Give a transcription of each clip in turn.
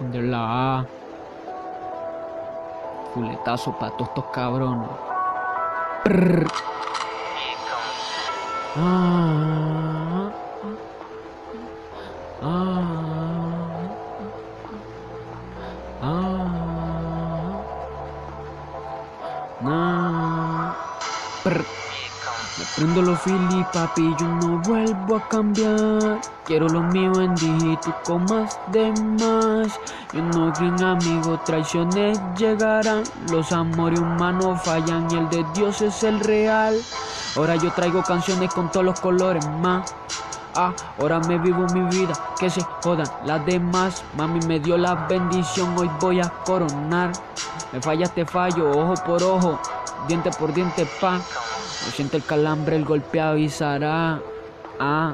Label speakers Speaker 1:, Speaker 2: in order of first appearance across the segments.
Speaker 1: De la A. Fuletazo para todos estos cabrones. Prrr. Ah, ah, ah, ah, nah. Prrr. Me prendo los fili, papi, yo no vuelvo a cambiar. Quiero lo mío en dígito con más de más. Yo no creo en amigos, traiciones llegarán. Los amores humanos fallan y el de Dios es el real. Ahora yo traigo canciones con todos los colores más. Ah, ahora me vivo mi vida, que se jodan las demás. Mami me dio la bendición, hoy voy a coronar. Me falla este fallo, ojo por ojo, diente por diente, pa. No siente el calambre, el golpe avisará. Ah,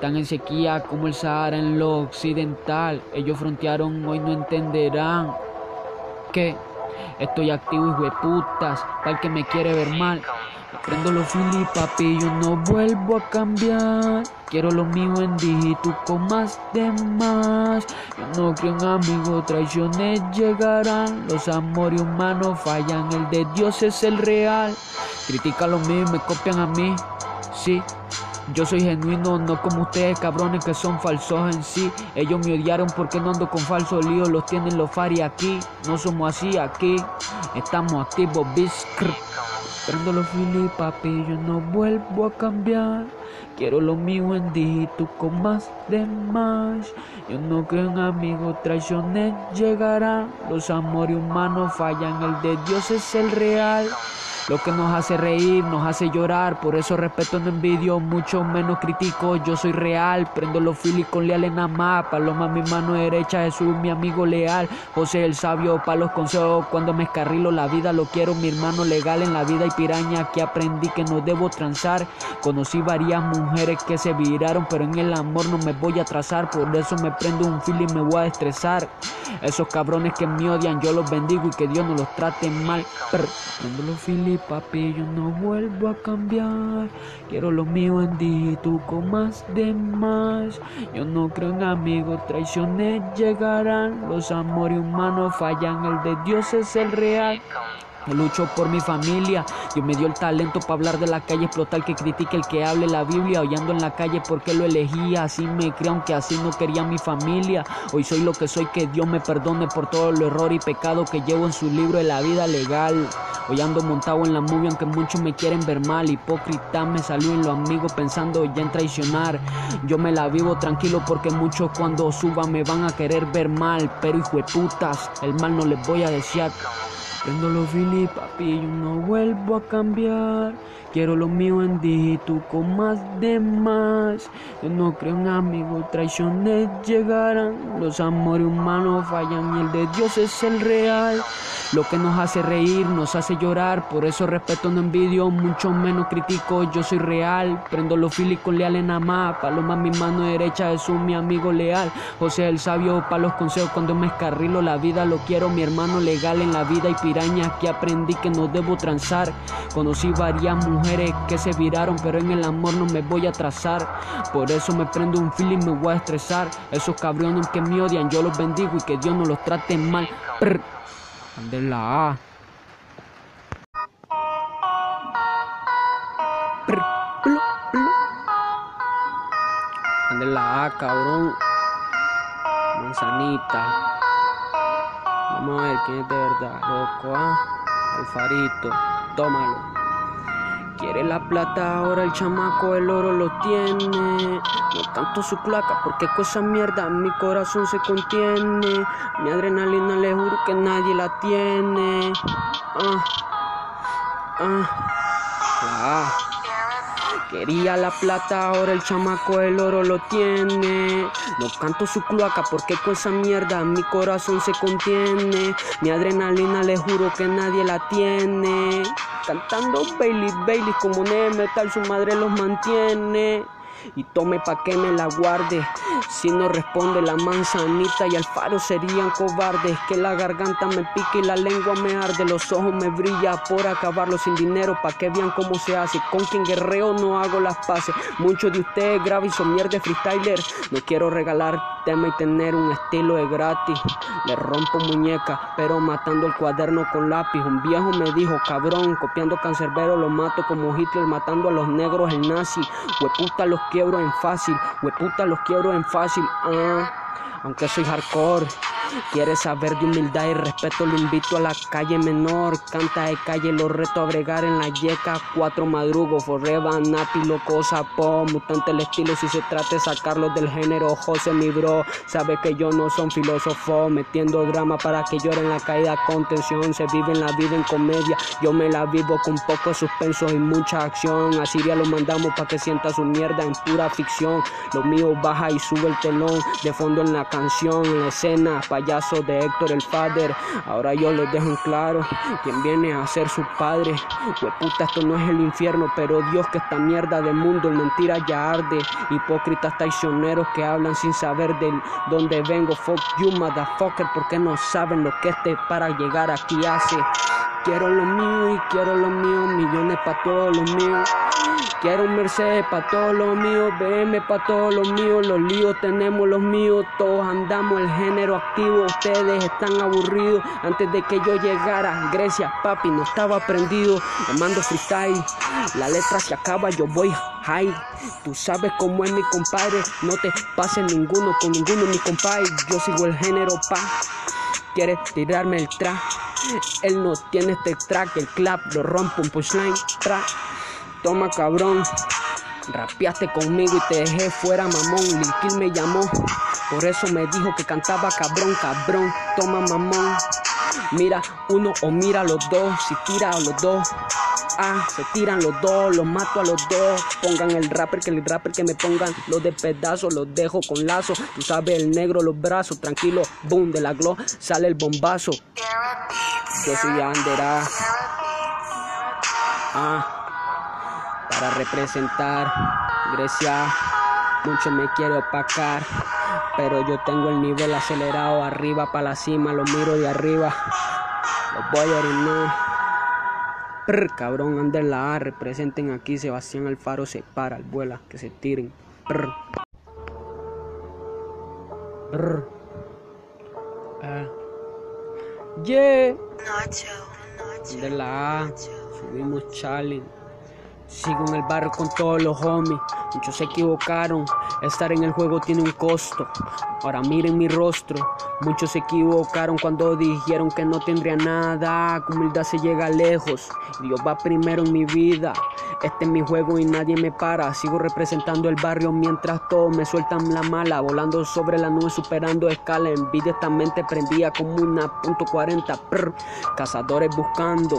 Speaker 1: tan en sequía como el Sahara en lo occidental. Ellos frontearon, hoy no entenderán que estoy activo, hijo de putas. El que me quiere ver mal. Prendo los fili, yo no vuelvo a cambiar. Quiero lo mío en dígito con más de más. Yo no creo en amigos, traiciones llegarán. Los amores humanos fallan, el de Dios es el real. Critica lo mío y me copian a mí. Sí, yo soy genuino, no como ustedes cabrones que son falsos en sí. Ellos me odiaron porque no ando con falso lío, los tienen los fari aquí. No somos así aquí, estamos activos, biscr. Prendo los fili, papi, yo no vuelvo a cambiar. Quiero lo mío en dígito con más de más. Yo no creo en amigos, traiciones llegarán. Los amores humanos fallan, el de Dios es el real. Lo que nos hace reír, nos hace llorar, por eso respeto no envidio, mucho menos critico, yo soy real, prendo los filis con leales nada más, paloma mi mano derecha, Jesús mi amigo leal, José el sabio, pa' los consejos, cuando me escarrilo la vida lo quiero, mi hermano legal en la vida. Y piraña que aprendí que no debo transar, conocí varias mujeres que se viraron, pero en el amor no me voy a trazar, por eso me prendo un fil y me voy a estresar, esos cabrones que me odian yo los bendigo y que Dios no los trate mal, prendo los filis papi, yo no vuelvo a cambiar. Quiero lo mío en dígito con más de más. Yo no creo en amigos, traiciones llegarán. Los amores humanos fallan, el de Dios es el real. Lucho por mi familia, Dios me dio el talento para hablar de la calle, explotar que critique el que hable la Biblia, hollando en la calle porque lo elegía, así me creo aunque así no quería mi familia. Hoy soy lo que soy, que Dios me perdone por todo el error y pecado que llevo en su libro de la vida legal. Hoy ando montado en la movie aunque muchos me quieren ver mal, hipócrita me salió en lo amigo pensando ya en traicionar. Yo me la vivo tranquilo porque muchos cuando suba me van a querer ver mal, pero hijo de putas, el mal no les voy a desear. Prendo los fili, papi, yo no vuelvo a cambiar. Quiero lo mío en dígito con más de más. Yo no creo en amigos, traiciones llegarán. Los amores humanos fallan y el de Dios es el real. Lo que nos hace reír, nos hace llorar. Por eso respeto, no envidio, mucho menos critico. Yo soy real. Prendo los filis con leales nada más. Paloma mi mano derecha, Jesús mi amigo leal. José el sabio, pa' los consejos cuando me escarrilo la vida. Lo quiero, mi hermano legal en la vida y que aprendí que no debo transar. Conocí varias mujeres que se viraron, pero en el amor no me voy a trazar. Por eso me prendo un y me voy a estresar. Esos cabrones que me odian, yo los bendigo y que Dios no los trate mal. Prr. La A. Prr, la A, cabrón. Manzanita. Vamos a ver quién es de verdad. Loco, ¿ah? Alfarito. Tómalo. Quiere la plata, ahora el chamaco el oro lo tiene. No canto su placa porque con esa mierda mi corazón se contiene. Mi adrenalina le juro que nadie la tiene. Ah, ah, ah. Quería la plata, ahora el chamaco el oro lo tiene. No canto su cloaca porque con esa mierda mi corazón se contiene. Mi adrenalina le juro que nadie la tiene. Cantando Bailey, Bailey como Neme metal su madre los mantiene. Y tome pa' que me la guarde. Si no responde la manzanita y al faro serían cobardes. Que la garganta me pique y la lengua me arde. Los ojos me brilla por acabarlo sin dinero. Pa' que vean cómo se hace. Con quien guerreo no hago las paces. Muchos de ustedes y son mierda freestyler. No quiero regalarte y tener un estilo de gratis. Le rompo muñeca, pero matando el cuaderno con lápiz. Un viejo me dijo, cabrón, copiando cancerbero lo mato como Hitler matando a los negros el nazi. Hueputa los quiebro en fácil, hueputa los quiebro en fácil. Ah, aunque soy hardcore. Quieres saber de humildad y respeto, lo invito a la calle menor. Canta de calle, lo reto a bregar en la yeca. Cuatro madrugos, forever, napi, loco, sapo. Mutante el estilo, si se trata de sacarlo del género. José, mi bro, sabe que yo no son filósofo. Metiendo drama para que lloren la caída. Contención, se vive en la vida en comedia. Yo me la vivo con poco suspenso y mucha acción. A Siria lo mandamos para que sienta su mierda en pura ficción. Lo mío baja y sube el telón. De fondo en la canción, en la escena payaso de Héctor el Father. Ahora yo les dejo en claro quién viene a ser su padre. puta, esto no es el infierno, pero Dios que esta mierda de mundo en mentira ya arde. Hipócritas traicioneros que hablan sin saber de dónde vengo. Fuck you, motherfucker, porque no saben lo que este para llegar aquí hace. Quiero lo mío y quiero lo mío, millones para todos los míos. Quiero un Mercedes para todos los míos, BM para todos los míos, los líos tenemos los míos, todos andamos el género activo, ustedes están aburridos. Antes de que yo llegara, Grecia, papi, no estaba prendido, le mando freestyle, la letra se acaba, yo voy high. Tú sabes cómo es mi compadre, no te pases ninguno con ninguno, mi compadre, yo sigo el género pa. Quieres tirarme el track, él no tiene este track, el clap lo rompo un punchline, track. Toma cabrón, rapeaste conmigo y te dejé fuera mamón. Lil me llamó, por eso me dijo que cantaba cabrón, cabrón. Toma mamón, mira uno o mira los dos, si tira a los dos. Ah, se tiran los dos, los mato a los dos. Pongan el rapper, que el rapper que me pongan los de pedazos, los dejo con lazo. Tú sabes, el negro, los brazos, tranquilo, boom, de la glow sale el bombazo. Yo soy Andera. Ah para representar Grecia. Mucho me quiero opacar, pero yo tengo el nivel acelerado arriba para la cima, lo miro de arriba. Los voy a orinar. Prr, cabrón, ande la A, representen aquí, Sebastián Alfaro se para, el vuela, que se tiren. Prr. Prr. Ah. Yeah. De la A, subimos challenge. Sigo en el barrio con todos los homies. Muchos se equivocaron. Estar en el juego tiene un costo. Ahora miren mi rostro. Muchos se equivocaron cuando dijeron que no tendría nada. Humildad se llega lejos. Dios va primero en mi vida. Este es mi juego y nadie me para. Sigo representando el barrio mientras todos me sueltan la mala. Volando sobre la nube, superando escala. Envidia esta mente prendía como una punto .40. Cazadores buscando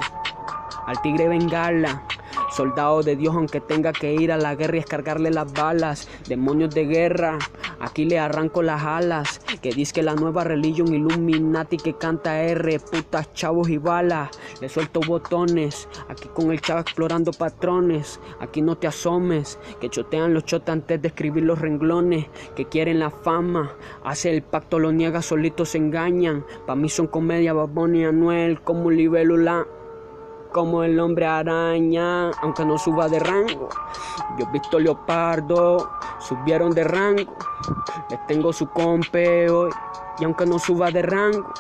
Speaker 1: al tigre bengala. Soldado de Dios aunque tenga que ir a la guerra y descargarle las balas. Demonios de guerra, aquí le arranco las alas. Que dice que la nueva religión Illuminati que canta R, putas, chavos y balas. Le suelto botones, aquí con el chavo explorando patrones. Aquí no te asomes, que chotean los chotas antes de escribir los renglones. Que quieren la fama, hace el pacto, lo niega, solitos se engañan. Pa' mí son comedia, Babón y Anuel, como libélula como el hombre araña, aunque no suba de rango. Yo he visto leopardo, subieron de rango. Les tengo su compeo y aunque no suba de rango.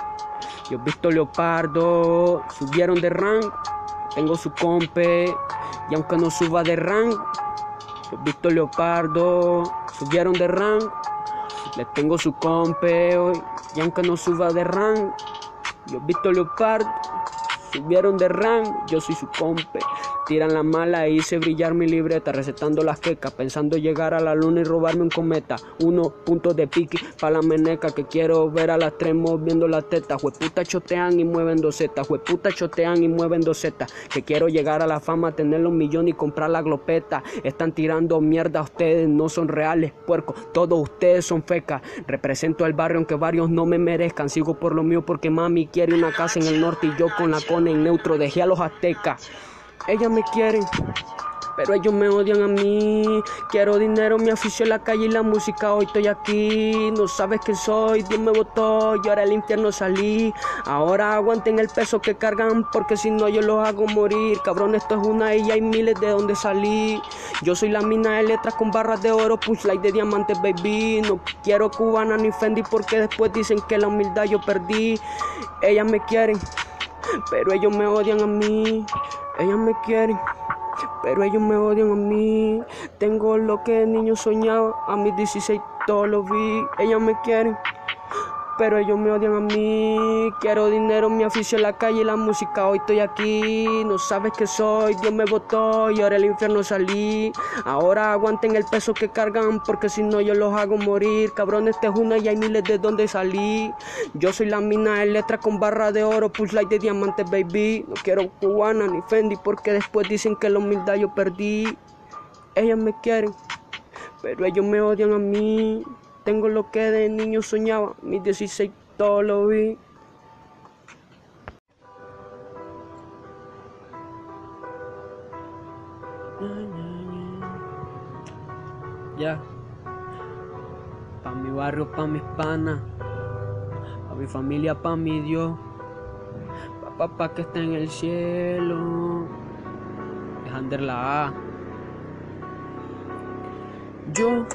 Speaker 1: Yo he visto leopardo, subieron de rango. Tengo su compe y aunque no suba de rango. Yo he visto leopardo, subieron de rango. Les tengo su compeo y aunque no suba de rango. Yo he visto leopardo Subieron de rango, yo soy su compe. Tiran la mala e hice brillar mi libreta, recetando las quecas, pensando llegar a la luna y robarme un cometa. Uno puntos de pique para la meneca, que quiero ver a las tres moviendo la teta. Jueputa chotean y mueven dos zetas, jueputa chotean y mueven dos zetas. Que quiero llegar a la fama, tener los millones y comprar la glopeta. Están tirando mierda ustedes, no son reales, puerco. Todos ustedes son fecas. Represento al barrio aunque varios no me merezcan. Sigo por lo mío porque mami quiere una casa en el norte y yo con la cone en neutro dejé a los aztecas. Ellas me quieren, pero ellos me odian a mí. Quiero dinero, mi aficio en la calle y la música. Hoy estoy aquí, no sabes quién soy. Dios me votó y ahora el infierno salí. Ahora aguanten el peso que cargan, porque si no yo los hago morir. Cabrón, esto es una y hay miles de donde salí. Yo soy la mina de letras con barras de oro, punchlight de diamantes, baby. No quiero cubana ni Fendi porque después dicen que la humildad yo perdí. Ellas me quieren, pero ellos me odian a mí. Ellas me quieren. Pero ellos me odian a mí. Tengo lo que el niño soñaba. A mis 16 todo lo vi. Ellas me quieren pero ellos me odian a mí. Quiero dinero, mi aficio en la calle y la música. Hoy estoy aquí, no sabes que soy. Dios me votó y ahora el infierno salí. Ahora aguanten el peso que cargan, porque si no yo los hago morir. Cabrones, este es y hay miles de donde salí. Yo soy la mina de letras con barra de oro, push light de diamantes, baby. No quiero cubana ni Fendi, porque después dicen que la humildad yo perdí. Ellas me quieren, pero ellos me odian a mí. Tengo lo que de niño soñaba, mis 16 todo lo vi. Ya, pa' mi barrio, pa' mis panas, pa' mi familia, pa' mi Dios, pa' papá que está en el cielo, Dejander la A. Yo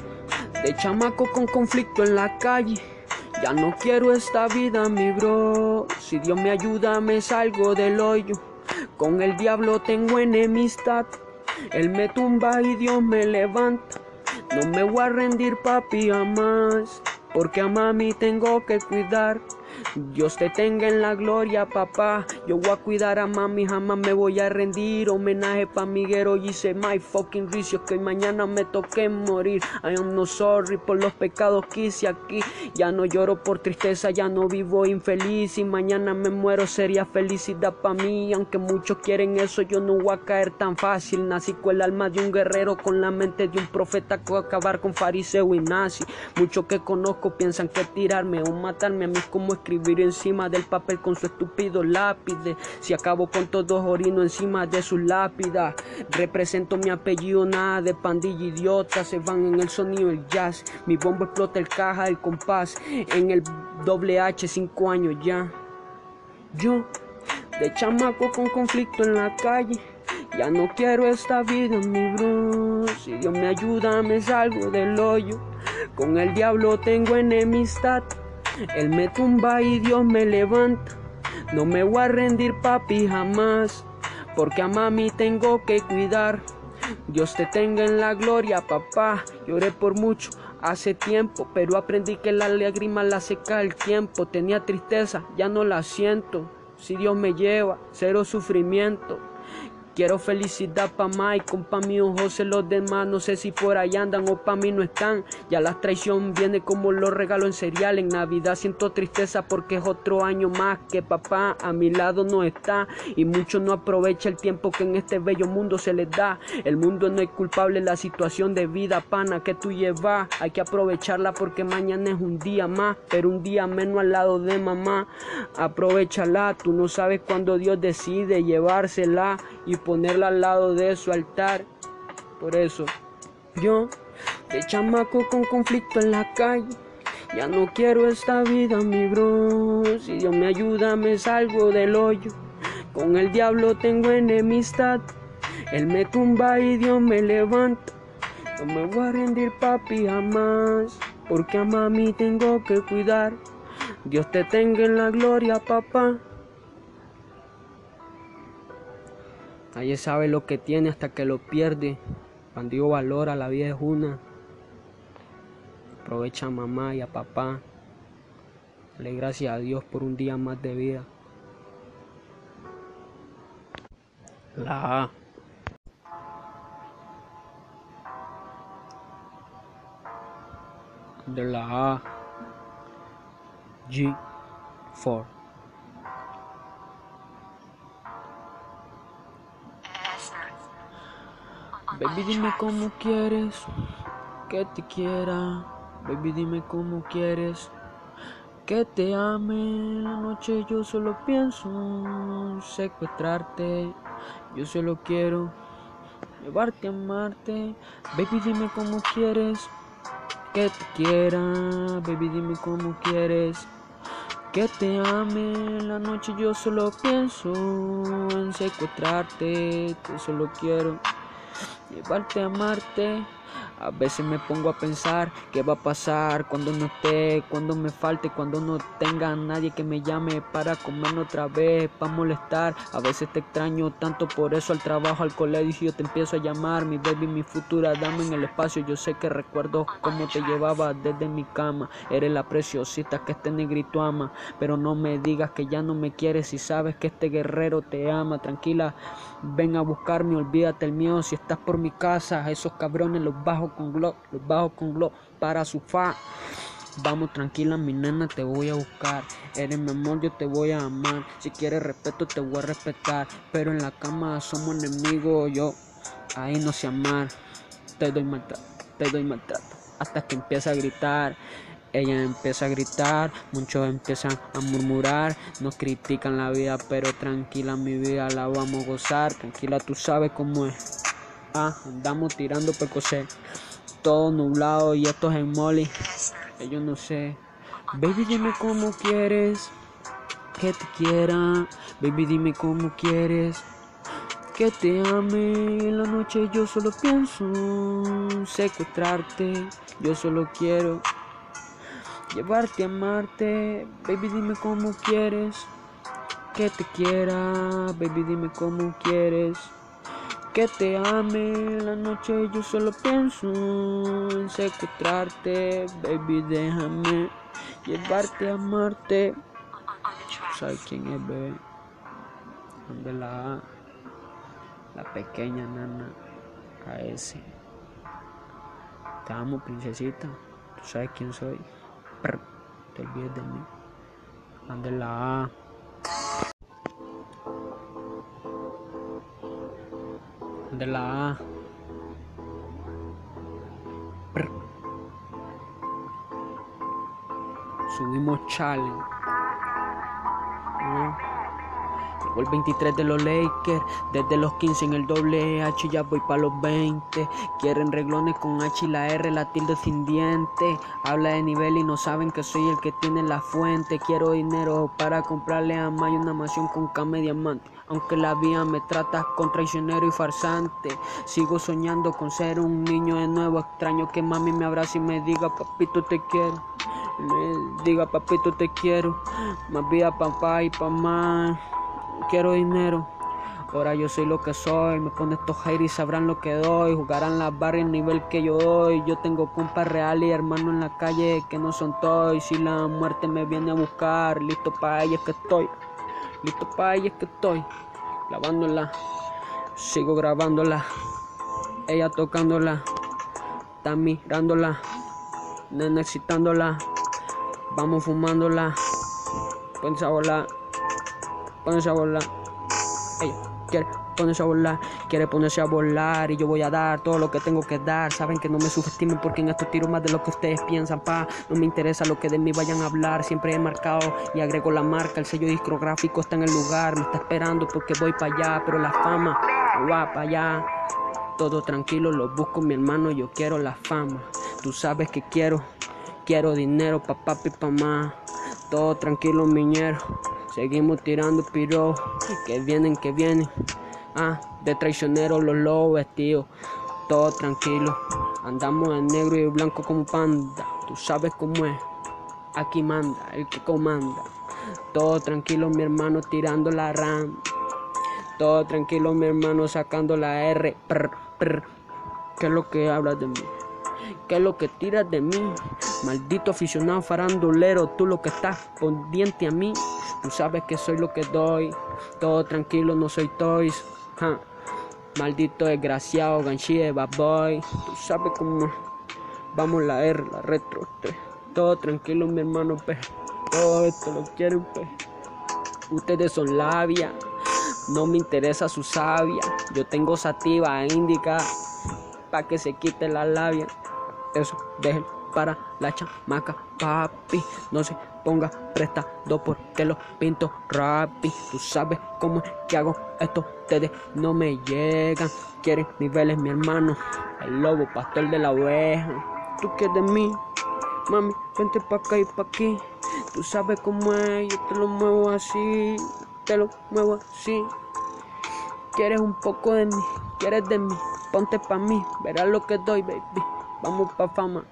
Speaker 1: de chamaco con conflicto en la calle. Ya no quiero esta vida, mi bro. Si Dios me ayuda, me salgo del hoyo. Con el diablo tengo enemistad. Él me tumba y Dios me levanta. No me voy a rendir, papi, jamás. Porque a mami tengo que cuidar. Dios te tenga en la gloria, papá. Yo voy a cuidar a mami, jamás me voy a rendir. Homenaje pa' Miguero, hice my fucking ricios que mañana me toque morir. I am no sorry por los pecados que hice aquí. Ya no lloro por tristeza, ya no vivo infeliz. Y mañana me muero, sería felicidad pa' mí. Aunque muchos quieren eso, yo no voy a caer tan fácil. Nací con el alma de un guerrero, con la mente de un profeta. Que acabar con fariseo y nazi. Muchos que conozco piensan que tirarme o matarme a mí como escribir encima del papel con su estúpido lápiz. Si acabo con todos orino encima de su lápida. Represento mi apellido, nada de pandilla idiota. Se van en el sonido el jazz. Mi bombo explota el caja del compás. En el doble H, cinco años ya. Yo, de chamaco con conflicto en la calle. Ya no quiero esta vida, mi bro. Si Dios me ayuda, me salgo del hoyo. Con el diablo tengo enemistad. Él me tumba y Dios me levanta. No me voy a rendir, papi, jamás. Porque a mami tengo que cuidar. Dios te tenga en la gloria, papá. Lloré por mucho hace tiempo, pero aprendí que la lágrima la seca el tiempo. Tenía tristeza, ya no la siento. Si Dios me lleva, cero sufrimiento. Quiero felicidad pa' Mike, pa' mi José, los demás no sé si por ahí andan o pa' mí no están. Ya la traición viene como los regalos en cereal. En Navidad siento tristeza porque es otro año más que papá a mi lado no está. Y mucho no aprovecha el tiempo que en este bello mundo se les da. El mundo no es culpable, la situación de vida pana que tú llevas. Hay que aprovecharla porque mañana es un día más, pero un día menos al lado de mamá. Aprovechala, tú no sabes cuándo Dios decide llevársela y ponerla al lado de su altar. Por eso, yo, de chamaco con conflicto en la calle, ya no quiero esta vida, mi bro. Si Dios me ayuda, me salgo del hoyo. Con el diablo tengo enemistad. Él me tumba y Dios me levanta. No me voy a rendir, papi, jamás. Porque a mami tengo que cuidar. Dios te tenga en la gloria, papá. Nadie sabe lo que tiene hasta que lo pierde. Cuando digo valora, la vida es una. Aprovecha a mamá y a papá. Dale gracias a Dios por un día más de vida. La A. De la A. G4. Baby, dime cómo quieres que te quiera. Baby, dime cómo quieres que te ame. La noche yo solo pienso secuestrarte. Yo solo quiero llevarte a amarte. Baby, dime cómo quieres que te quiera. Baby, dime cómo quieres que te ame. La noche yo solo pienso en secuestrarte. Te solo quiero llevarte a amarte. A veces me pongo a pensar qué va a pasar cuando no esté, cuando me falte, cuando no tenga nadie que me llame para comer otra vez, para molestar. A veces te extraño tanto, por eso al trabajo, al colegio te empiezo a llamar, mi baby, mi futura dame en el espacio. Yo sé que recuerdo cómo te llevaba desde mi cama. Eres la preciosita que este negrito ama, pero no me digas que ya no me quieres si sabes que este guerrero te ama. Tranquila, ven a buscarme, olvídate el mío. Si estás por mi casa, esos cabrones los bajo con glow, los bajo con glow para su fa. Vamos tranquila, mi nena, te voy a buscar. Eres mi amor, yo te voy a amar. Si quieres respeto, te voy a respetar. Pero en la cama somos enemigos, yo ahí no sé amar. Te doy maltrato, te doy maltrato. Hasta que empieza a gritar. Ella empieza a gritar, muchos empiezan a murmurar, nos critican la vida, pero tranquila mi vida la vamos a gozar, tranquila tú sabes cómo es. Ah, andamos tirando percocet. Todo nublado y esto es en molly. Yo no sé. Baby, dime cómo quieres que te quiera. Baby, dime cómo quieres que te ame. En la noche yo solo pienso secuestrarte. Yo solo quiero llevarte a amarte. Baby, dime cómo quieres que te quiera. Baby, dime cómo quieres que te ame. En la noche yo solo pienso en secuestrarte baby déjame llevarte a amarte. ¿sabes quién es bebé? donde la la pequeña nana a ese te amo princesita. Tú sabes quién soy te olvides de mí. Donde la A de la. Subimos challenge. El 23 de los Lakers, desde los 15 en el doble H ya voy para los 20. Quieren reglones con H y la R, la tilde sin diente. Habla de nivel y no saben que soy el que tiene la fuente. Quiero dinero para comprarle a May una mansión con cama y diamante. Aunque la vida me trata con traicionero y farsante, sigo soñando con ser un niño de nuevo. Extraño que mami me abrace y me diga, papito, te quiero. Me diga, papito, te quiero. Más vida, papá y mamá. Quiero dinero. Ahora yo soy lo que soy, me pone estos y sabrán lo que doy, jugarán las barras el nivel que yo doy. Yo tengo compas reales y hermanos en la calle que no son toys. Si la muerte me viene a buscar, listo para ella que estoy. Listo para ella que estoy. Grabándola. Sigo grabándola. Ella tocándola. Está mirándola. Nena excitándola. Vamos fumándola. Ponse a volar. Ponse a volar. Ella quiere ponerse a volar, quiere ponerse a volar y yo voy a dar todo lo que tengo que dar. Saben que no me subestimen porque en esto tiro más de lo que ustedes piensan, pa. No me interesa lo que de mí vayan a hablar, siempre he marcado y agrego la marca. El sello discográfico está en el lugar, me está esperando porque voy para allá, pero la fama va para allá. Todo tranquilo, lo busco mi hermano, yo quiero la fama. Tú sabes que quiero, quiero dinero pa' papi pa' más. Todo tranquilo, miñero. Seguimos tirando piro, que vienen, que vienen. Ah, de traicionero los lobos vestidos, todo tranquilo. Andamos en negro y blanco como panda. Tú sabes cómo es. Aquí manda, el que comanda. Todo tranquilo, mi hermano tirando la RAM. Todo tranquilo, mi hermano sacando la R. ¿Qué es lo que hablas de mí? ¿Qué es lo que tiras de mí? Maldito aficionado farandulero, tú lo que estás pendiente a mí. Tú sabes que soy lo que doy. Todo tranquilo, no soy toys. Maldito desgraciado, ganchi de bad boy. Tú sabes cómo vamos la R, la retro. Todo tranquilo, mi hermano, pe. Todo esto lo quiero, pe. Ustedes son labia. No me interesa su sabia. Yo tengo sativa indica. Pa' que se quite la labia. Eso, dejen para la chamaca, papi. No se ponga prestado porque lo pinto rápido. Tú sabes cómo es que hago esto, ustedes no me llegan. Quieren niveles, mi hermano, el lobo, pastor de la oveja. Tú quieres de mí, mami, vente pa' acá y pa' aquí. Tú sabes cómo es, yo te lo muevo así, te lo muevo así. Quieres un poco de mí, quieres de mí, ponte pa' mí, verás lo que doy, baby. Vamos pa' fama,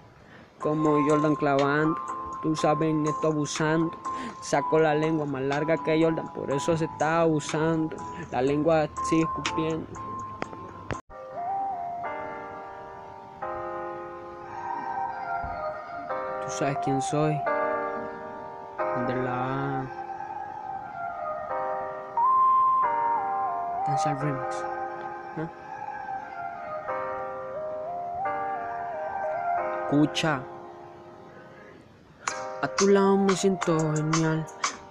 Speaker 1: como Jordan clavando. Tú sabes, en esto abusando. Saco la lengua más larga que Jordan, por eso se está abusando. La lengua sigue escupiendo. Tú sabes quién soy. De la. Danza Remix. ¿no? Escucha. A tu lado me siento genial.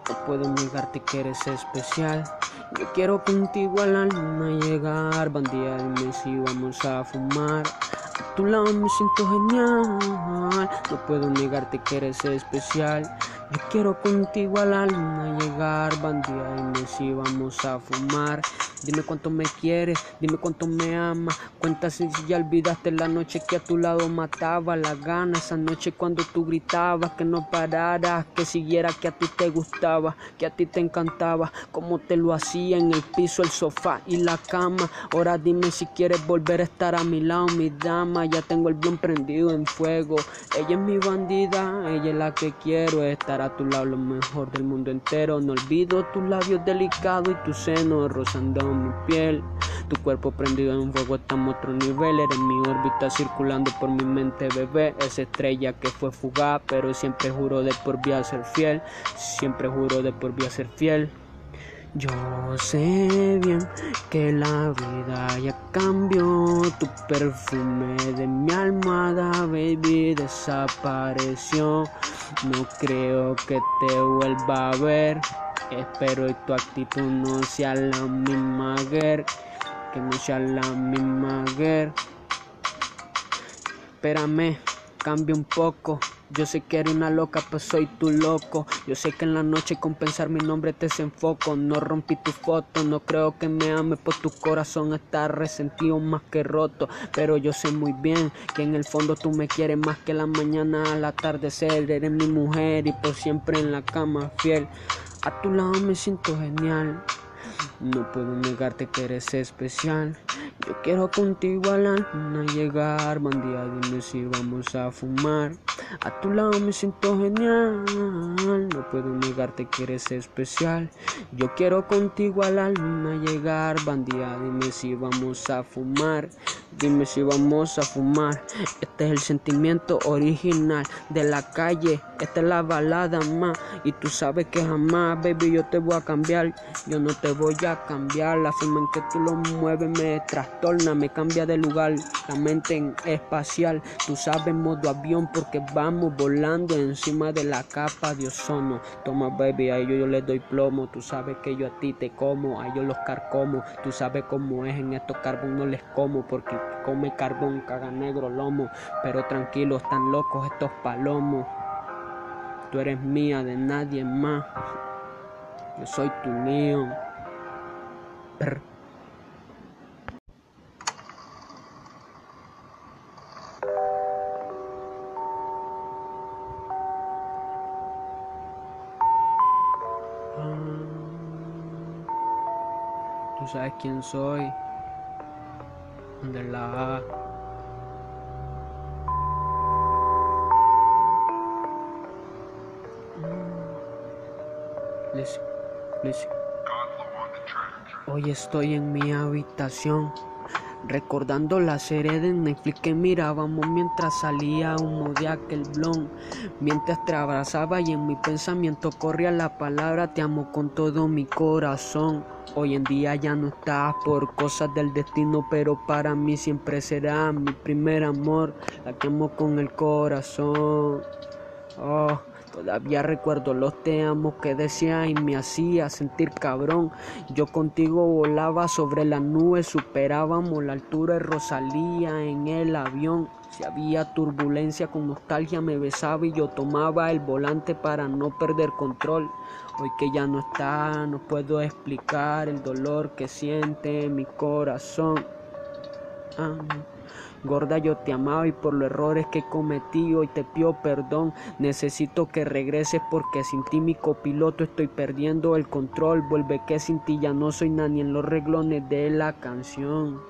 Speaker 1: No puedo negarte que eres especial. Yo quiero contigo a la luna llegar. Bandía, dime si vamos a fumar. A tu lado me siento genial. No puedo negarte que eres especial. Quiero contigo a la luna llegar. Bandía, dime si vamos a fumar. Dime cuánto me quieres, dime cuánto me amas. Cuenta si ya olvidaste la noche que a tu lado mataba la gana. Esa noche cuando tú gritabas que no pararas, que siguiera que a ti te gustaba, que a ti te encantaba. Como te lo hacía en el piso, el sofá y la cama. Ahora dime si quieres volver a estar a mi lado, mi dama. Ya tengo el bien prendido en fuego. Ella es mi bandida, ella es la que quiero. Estar a tu lado lo mejor del mundo entero. No olvido tus labios delicados y tus senos rozando mi piel. Tu cuerpo prendido en fuego, estamos a otro nivel. Eres mi órbita circulando por mi mente, bebé. Esa estrella que fue fugaz, pero siempre juro de por vida ser fiel. Siempre juro de por vida ser fiel. Yo sé bien que la vida ya cambió. Tu perfume de mi almohada, baby, desapareció. No creo que te vuelva a ver. Espero y tu actitud no sea la misma, girl. Que no sea la misma, girl. Espérame, cambia un poco. Yo sé que eres una loca, pues soy tu loco. Yo sé que en la noche con pensar mi nombre te desenfoco. No rompí tu foto, no creo que me ames, pues tu corazón está resentido más que roto. Pero yo sé muy bien que en el fondo tú me quieres más que la mañana al atardecer. Eres mi mujer y por siempre en la cama fiel. A tu lado me siento genial. No puedo negarte que eres especial. Yo quiero contigo a la luna llegar. Bandía, dime si vamos a fumar. A tu lado me siento genial. No puedo negarte que eres especial. Yo quiero contigo a la luna llegar. Bandía, dime si vamos a fumar. Dime si vamos a fumar. Este es el sentimiento original de la calle. Esta es la balada más. Y tú sabes que jamás, baby, yo te voy a cambiar. Yo no te voy a cambiar. La forma en que tú lo mueves me trastorna, me cambia de lugar. La mente en espacial. Tú sabes, modo avión, porque vamos volando encima de la capa de ozono. Toma, baby, a ellos yo les doy plomo. Tú sabes que yo a ti te como, a ellos los carcomo. Tú sabes cómo es en estos no les como porque come carbón, caga negro lomo. Pero tranquilo, están locos estos palomos. Tú eres mía de nadie más. Yo soy tu mío. Brr. Ah, Tú sabes quién soy. De la A. Listen, listen. Hoy estoy en mi habitación recordando la serie de Netflix que mirábamos mientras salía humo de aquel blon, mientras te abrazaba y en mi pensamiento corría la palabra te amo con todo mi corazón. Hoy en día ya no estás por cosas del destino, pero para mí siempre será mi primer amor, la que amo con el corazón. Oh, Todavía recuerdo los te amo que decía y me hacía sentir cabrón. Yo contigo volaba sobre la nube, superábamos la altura de Rosalía en el avión. Si había turbulencia con nostalgia me besaba y yo tomaba el volante para no perder control. Hoy que ya no está, no puedo explicar el dolor que siente mi corazón. Ah, Gorda, yo te amaba y por los errores que he cometido y te pido perdón. Necesito que regreses porque sin ti mi copiloto estoy perdiendo el control. Vuelve que sin ti ya no soy nadie en los reglones de la canción.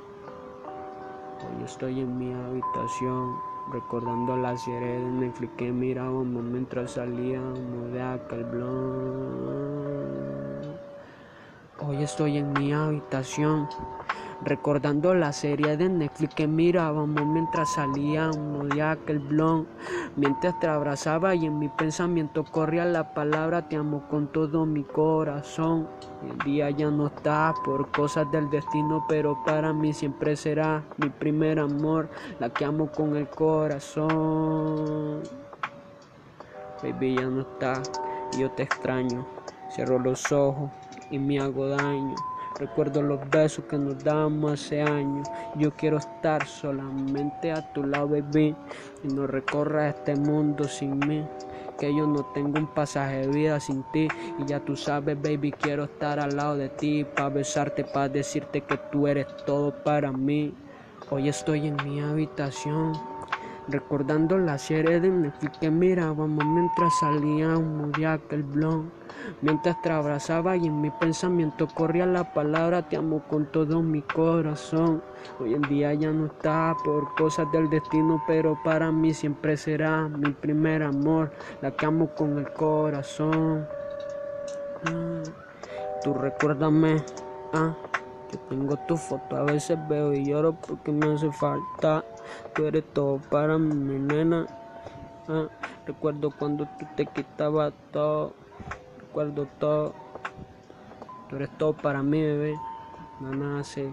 Speaker 1: Hoy estoy en mi habitación recordando la Netflix que mirábamos mientras salíamos de aquel blog. Hoy estoy en mi habitación recordando la serie de Netflix que mirábamos mientras salíamos de aquel blog, mientras te abrazaba y en mi pensamiento corría la palabra te amo con todo mi corazón. El día ya no está por cosas del destino, pero para mí siempre será mi primer amor, la que amo con el corazón. Baby ya no está yo te extraño. Cierro los ojos y me hago daño. Recuerdo los besos que nos dábamos hace años. Yo quiero estar solamente a tu lado, baby. Y no recorra este mundo sin mí. Que yo no tengo un pasaje de vida sin ti. Y ya tú sabes, baby, quiero estar al lado de ti. Para besarte, para decirte que tú eres todo para mí. Hoy estoy en mi habitación. Recordando la serie de Netflix que mirábamos mientras salíamos de aquel blog. Mientras te abrazaba y en mi pensamiento corría la palabra te amo con todo mi corazón. Hoy en día ya no está por cosas del destino, pero para mí siempre será mi primer amor, la que amo con el corazón. Ah, tú recuérdame, ah, que tengo tu foto, a veces veo y lloro porque me hace falta. Tú eres todo para mi nena. Ah, recuerdo cuando tú te quitabas todo recuerdo todo. Tú eres todo para mí, bebé. Nada así.